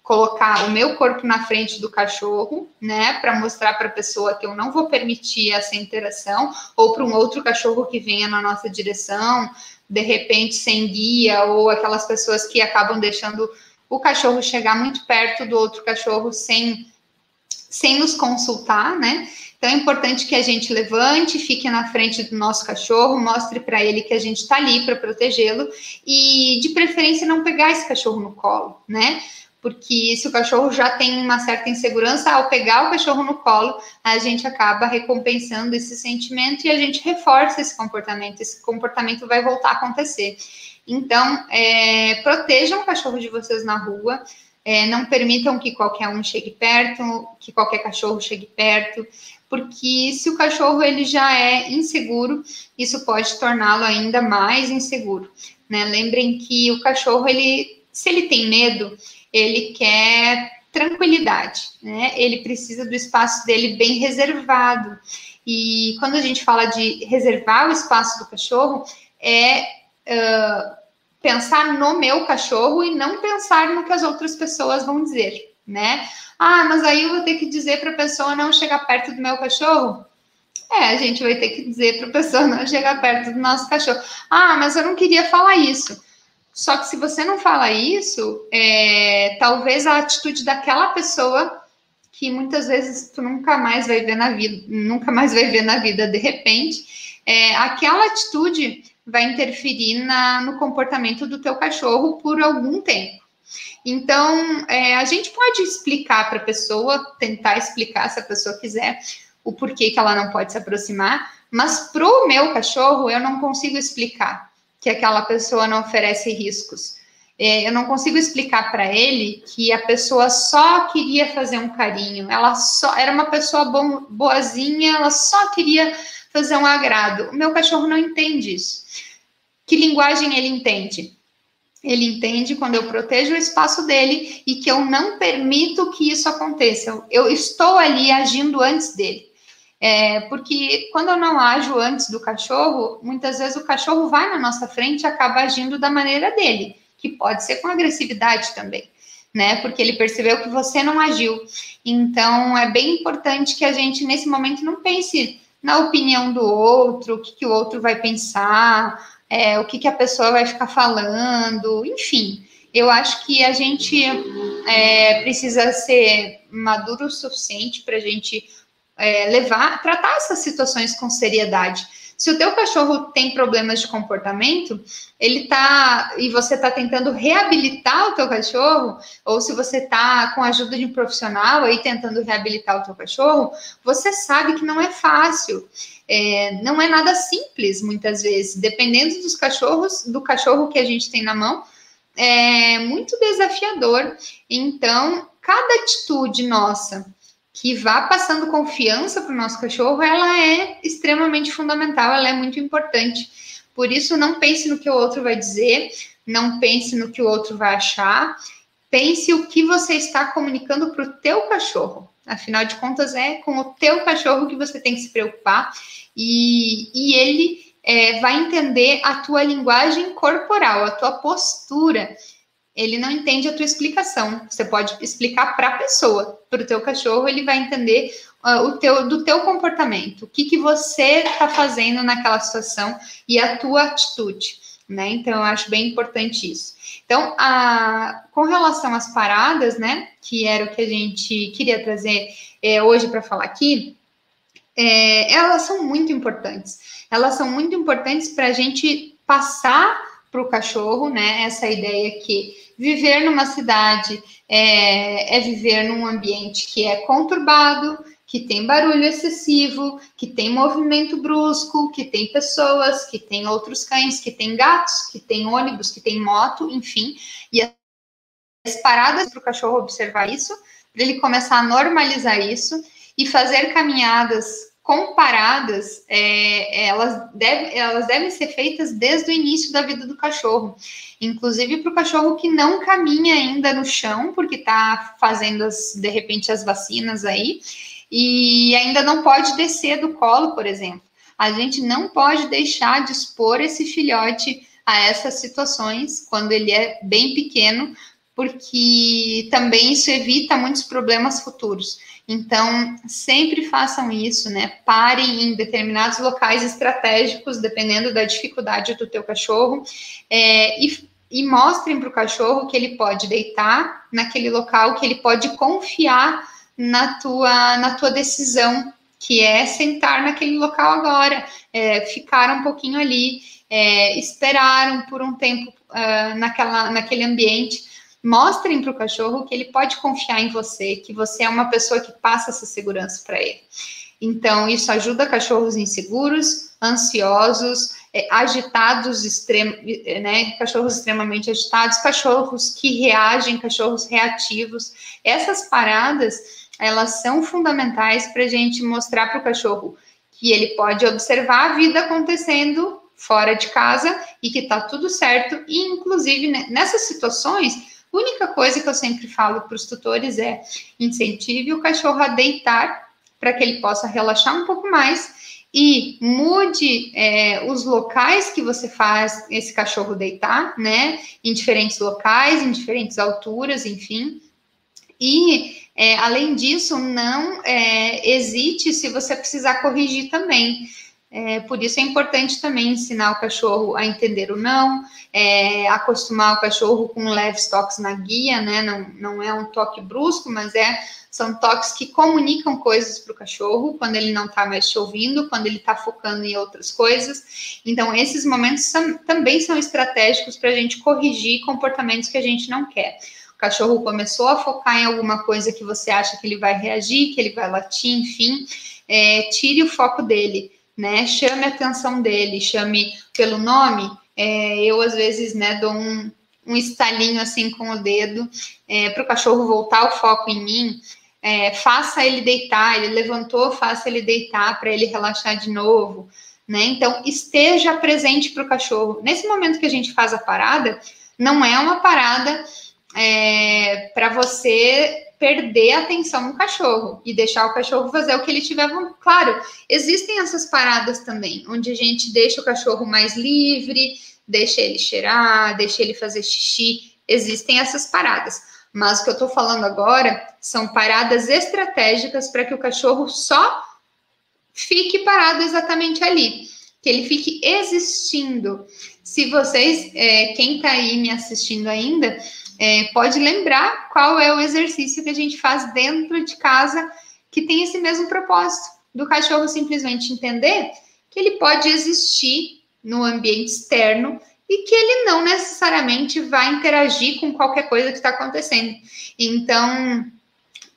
colocar o meu corpo na frente do cachorro, né, para mostrar para a pessoa que eu não vou permitir essa interação, ou para um outro cachorro que venha na nossa direção, de repente sem guia, ou aquelas pessoas que acabam deixando o cachorro chegar muito perto do outro cachorro sem, sem nos consultar, né? Então é importante que a gente levante, fique na frente do nosso cachorro, mostre para ele que a gente está ali para protegê-lo e, de preferência, não pegar esse cachorro no colo, né? porque se o cachorro já tem uma certa insegurança, ao pegar o cachorro no colo, a gente acaba recompensando esse sentimento e a gente reforça esse comportamento. Esse comportamento vai voltar a acontecer. Então, é, protejam o cachorro de vocês na rua, é, não permitam que qualquer um chegue perto, que qualquer cachorro chegue perto, porque se o cachorro ele já é inseguro, isso pode torná-lo ainda mais inseguro. Né? Lembrem que o cachorro, ele, se ele tem medo, ele quer tranquilidade, né? Ele precisa do espaço dele bem reservado. E quando a gente fala de reservar o espaço do cachorro, é uh, pensar no meu cachorro e não pensar no que as outras pessoas vão dizer, né? Ah, mas aí eu vou ter que dizer para a pessoa não chegar perto do meu cachorro? É, a gente vai ter que dizer para a pessoa não chegar perto do nosso cachorro. Ah, mas eu não queria falar isso. Só que se você não fala isso, é, talvez a atitude daquela pessoa que muitas vezes tu nunca mais vai ver na vida, nunca mais vai ver na vida de repente, é, aquela atitude vai interferir na, no comportamento do teu cachorro por algum tempo. Então, é, a gente pode explicar para a pessoa, tentar explicar se a pessoa quiser o porquê que ela não pode se aproximar, mas para o meu cachorro eu não consigo explicar que aquela pessoa não oferece riscos. É, eu não consigo explicar para ele que a pessoa só queria fazer um carinho, ela só era uma pessoa bom, boazinha, ela só queria fazer um agrado. O meu cachorro não entende isso. Que linguagem ele entende? Ele entende quando eu protejo o espaço dele e que eu não permito que isso aconteça. Eu estou ali agindo antes dele. É, porque quando eu não ajo antes do cachorro, muitas vezes o cachorro vai na nossa frente e acaba agindo da maneira dele, que pode ser com agressividade também, né? Porque ele percebeu que você não agiu. Então é bem importante que a gente, nesse momento, não pense na opinião do outro, o que, que o outro vai pensar, é, o que, que a pessoa vai ficar falando, enfim. Eu acho que a gente é, precisa ser maduro o suficiente para a gente é, levar, tratar essas situações com seriedade. Se o teu cachorro tem problemas de comportamento, ele tá e você está tentando reabilitar o teu cachorro, ou se você está com a ajuda de um profissional aí tentando reabilitar o teu cachorro, você sabe que não é fácil. É, não é nada simples, muitas vezes, dependendo dos cachorros, do cachorro que a gente tem na mão, é muito desafiador. Então, cada atitude nossa que vá passando confiança para o nosso cachorro, ela é extremamente fundamental, ela é muito importante. Por isso, não pense no que o outro vai dizer, não pense no que o outro vai achar, pense o que você está comunicando para o teu cachorro. Afinal de contas, é com o teu cachorro que você tem que se preocupar e, e ele é, vai entender a tua linguagem corporal, a tua postura ele não entende a tua explicação. Você pode explicar para a pessoa, para o teu cachorro, ele vai entender uh, o teu, do teu comportamento, o que, que você está fazendo naquela situação e a tua atitude. Né? Então, eu acho bem importante isso. Então, a, com relação às paradas, né, que era o que a gente queria trazer é, hoje para falar aqui, é, elas são muito importantes. Elas são muito importantes para a gente passar para o cachorro, né? Essa ideia que viver numa cidade é, é viver num ambiente que é conturbado, que tem barulho excessivo, que tem movimento brusco, que tem pessoas, que tem outros cães, que tem gatos, que tem ônibus, que tem moto, enfim. E as paradas para o cachorro observar isso, para ele começar a normalizar isso e fazer caminhadas comparadas, é, elas, deve, elas devem ser feitas desde o início da vida do cachorro. Inclusive para o cachorro que não caminha ainda no chão, porque está fazendo, as, de repente, as vacinas aí, e ainda não pode descer do colo, por exemplo. A gente não pode deixar de expor esse filhote a essas situações quando ele é bem pequeno, porque também isso evita muitos problemas futuros. Então, sempre façam isso, né? Parem em determinados locais estratégicos, dependendo da dificuldade do teu cachorro, é, e, e mostrem para o cachorro que ele pode deitar naquele local, que ele pode confiar na tua, na tua decisão, que é sentar naquele local agora, é, ficar um pouquinho ali, é, esperaram por um tempo uh, naquela, naquele ambiente mostrem para o cachorro que ele pode confiar em você, que você é uma pessoa que passa essa segurança para ele. Então, isso ajuda cachorros inseguros, ansiosos é, agitados, extrem, né, cachorros extremamente agitados, cachorros que reagem, cachorros reativos. Essas paradas, elas são fundamentais para a gente mostrar para o cachorro que ele pode observar a vida acontecendo fora de casa e que está tudo certo. E, inclusive, né, nessas situações, a única coisa que eu sempre falo para os tutores é incentive o cachorro a deitar para que ele possa relaxar um pouco mais e mude é, os locais que você faz esse cachorro deitar, né? Em diferentes locais, em diferentes alturas, enfim. E é, além disso, não é, hesite se você precisar corrigir também. É, por isso é importante também ensinar o cachorro a entender o não, é, acostumar o cachorro com leves toques na guia, né? Não, não é um toque brusco, mas é são toques que comunicam coisas para o cachorro quando ele não está mais te ouvindo, quando ele está focando em outras coisas. Então, esses momentos são, também são estratégicos para a gente corrigir comportamentos que a gente não quer. O cachorro começou a focar em alguma coisa que você acha que ele vai reagir, que ele vai latir, enfim, é, tire o foco dele né? Chame a atenção dele, chame pelo nome. É, eu, às vezes, né, dou um, um estalinho assim com o dedo é, para o cachorro voltar o foco em mim. É, faça ele deitar, ele levantou, faça ele deitar para ele relaxar de novo, né? Então, esteja presente para o cachorro. Nesse momento que a gente faz a parada, não é uma parada é, para você perder a atenção no cachorro e deixar o cachorro fazer o que ele tiver vontade. Claro, existem essas paradas também, onde a gente deixa o cachorro mais livre, deixa ele cheirar, deixa ele fazer xixi. Existem essas paradas. Mas o que eu tô falando agora são paradas estratégicas para que o cachorro só fique parado exatamente ali, que ele fique existindo. Se vocês, é, quem tá aí me assistindo ainda, é, pode lembrar qual é o exercício que a gente faz dentro de casa que tem esse mesmo propósito, do cachorro simplesmente entender que ele pode existir no ambiente externo e que ele não necessariamente vai interagir com qualquer coisa que está acontecendo. Então,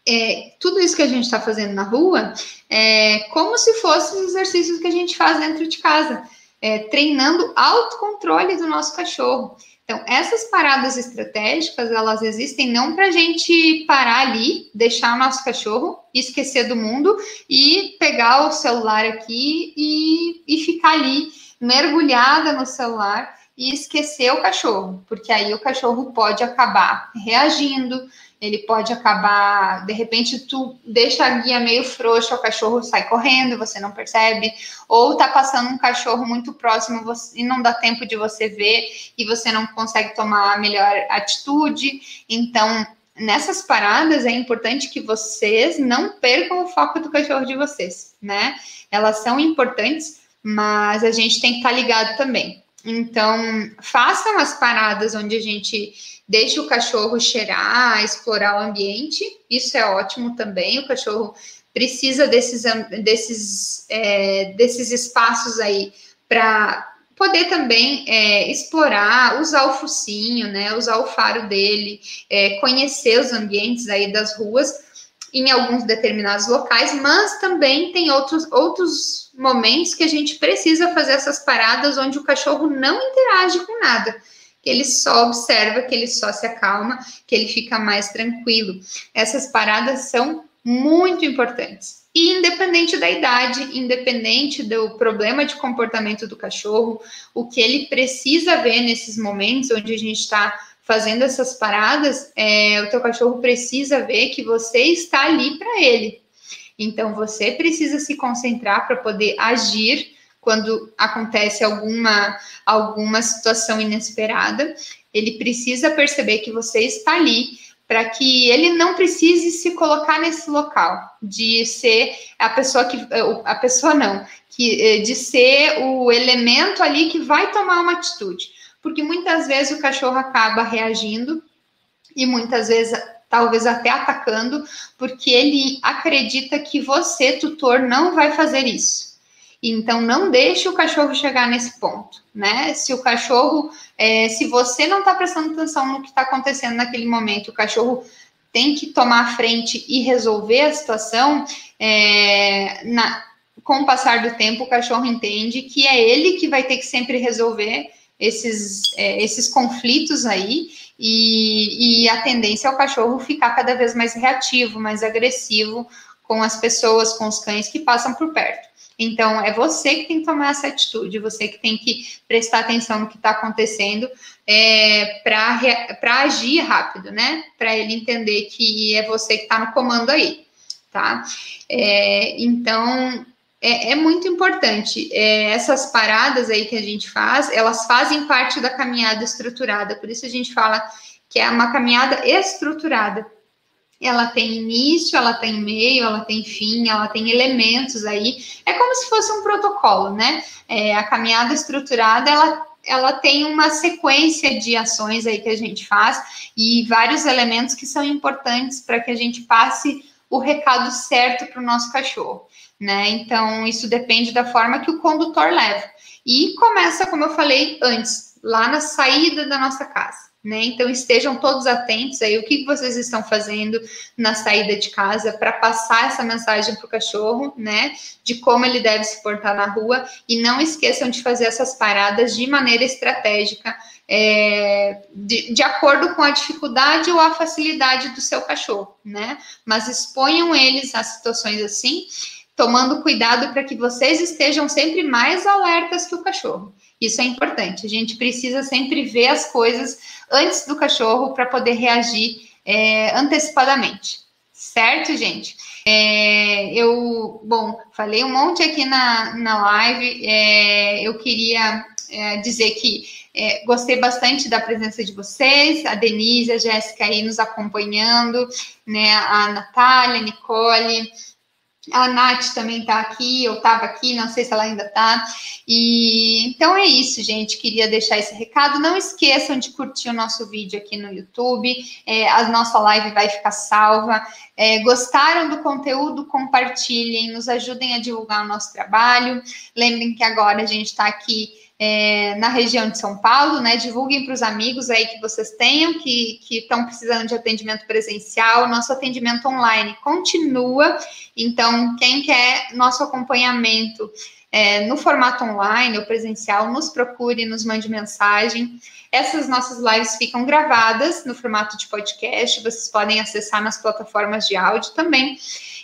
é, tudo isso que a gente está fazendo na rua é como se fossem os exercícios que a gente faz dentro de casa, é, treinando autocontrole do nosso cachorro. Então, essas paradas estratégicas, elas existem não para a gente parar ali, deixar o nosso cachorro, esquecer do mundo e pegar o celular aqui e, e ficar ali mergulhada no celular e esquecer o cachorro, porque aí o cachorro pode acabar reagindo, ele pode acabar, de repente, tu deixa a guia meio frouxa, o cachorro sai correndo, você não percebe, ou tá passando um cachorro muito próximo e não dá tempo de você ver e você não consegue tomar a melhor atitude. Então, nessas paradas é importante que vocês não percam o foco do cachorro de vocês, né? Elas são importantes, mas a gente tem que estar tá ligado também. Então, façam as paradas onde a gente deixa o cachorro cheirar, explorar o ambiente. Isso é ótimo também. O cachorro precisa desses, desses, é, desses espaços aí para poder também é, explorar, usar o focinho, né? Usar o faro dele, é, conhecer os ambientes aí das ruas em alguns determinados locais, mas também tem outros, outros momentos que a gente precisa fazer essas paradas onde o cachorro não interage com nada, que ele só observa, que ele só se acalma, que ele fica mais tranquilo. Essas paradas são muito importantes. E independente da idade, independente do problema de comportamento do cachorro, o que ele precisa ver nesses momentos onde a gente está fazendo essas paradas, é, o teu cachorro precisa ver que você está ali para ele. Então você precisa se concentrar para poder agir quando acontece alguma alguma situação inesperada. Ele precisa perceber que você está ali para que ele não precise se colocar nesse local de ser a pessoa que a pessoa não, que de ser o elemento ali que vai tomar uma atitude porque muitas vezes o cachorro acaba reagindo e muitas vezes talvez até atacando, porque ele acredita que você, tutor, não vai fazer isso. Então, não deixe o cachorro chegar nesse ponto, né? Se o cachorro, é, se você não está prestando atenção no que está acontecendo naquele momento, o cachorro tem que tomar a frente e resolver a situação, é, na, com o passar do tempo, o cachorro entende que é ele que vai ter que sempre resolver esses, é, esses conflitos aí, e, e a tendência é o cachorro ficar cada vez mais reativo, mais agressivo com as pessoas, com os cães que passam por perto. Então, é você que tem que tomar essa atitude, você que tem que prestar atenção no que está acontecendo é, para agir rápido, né? Para ele entender que é você que está no comando aí, tá? É, então, é, é, muito importante. É, essas paradas aí que a gente faz, elas fazem parte da caminhada estruturada, por isso a gente fala que é uma caminhada estruturada ela tem início, ela tem meio, ela tem fim, ela tem elementos aí. É como se fosse um protocolo, né? É, a caminhada estruturada, ela, ela tem uma sequência de ações aí que a gente faz e vários elementos que são importantes para que a gente passe o recado certo para o nosso cachorro, né? Então, isso depende da forma que o condutor leva. E começa, como eu falei antes, lá na saída da nossa casa né? Então estejam todos atentos aí o que vocês estão fazendo na saída de casa para passar essa mensagem para o cachorro, né? De como ele deve se portar na rua e não esqueçam de fazer essas paradas de maneira estratégica, é, de, de acordo com a dificuldade ou a facilidade do seu cachorro, né? Mas exponham eles a situações assim, tomando cuidado para que vocês estejam sempre mais alertas que o cachorro. Isso é importante. A gente precisa sempre ver as coisas antes do cachorro para poder reagir é, antecipadamente. Certo, gente? É, eu, bom, falei um monte aqui na, na live. É, eu queria é, dizer que é, gostei bastante da presença de vocês, a Denise, a Jéssica aí nos acompanhando, né? A Natália, a Nicole, a Nath também está aqui, eu estava aqui, não sei se ela ainda está. E então é isso, gente. Queria deixar esse recado. Não esqueçam de curtir o nosso vídeo aqui no YouTube. É, a nossa live vai ficar salva. É, gostaram do conteúdo? Compartilhem, nos ajudem a divulgar o nosso trabalho. Lembrem que agora a gente está aqui é, na região de São Paulo, né? Divulguem para os amigos aí que vocês tenham, que estão precisando de atendimento presencial. Nosso atendimento online continua, então, quem quer nosso acompanhamento é, no formato online ou presencial, nos procure, nos mande mensagem. Essas nossas lives ficam gravadas no formato de podcast, vocês podem acessar nas plataformas de áudio também.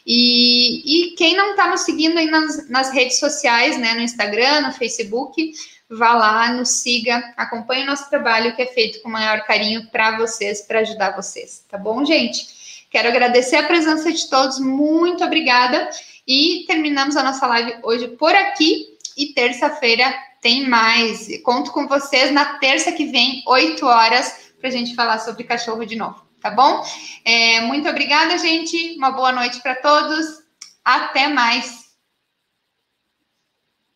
E, e quem não está nos seguindo aí nas, nas redes sociais, né, no Instagram, no Facebook, vá lá, nos siga, acompanhe o nosso trabalho que é feito com o maior carinho para vocês, para ajudar vocês, tá bom, gente? Quero agradecer a presença de todos, muito obrigada. E terminamos a nossa live hoje por aqui. E terça-feira tem mais. Conto com vocês na terça que vem, 8 horas, para a gente falar sobre cachorro de novo, tá bom? É, muito obrigada, gente. Uma boa noite para todos. Até mais.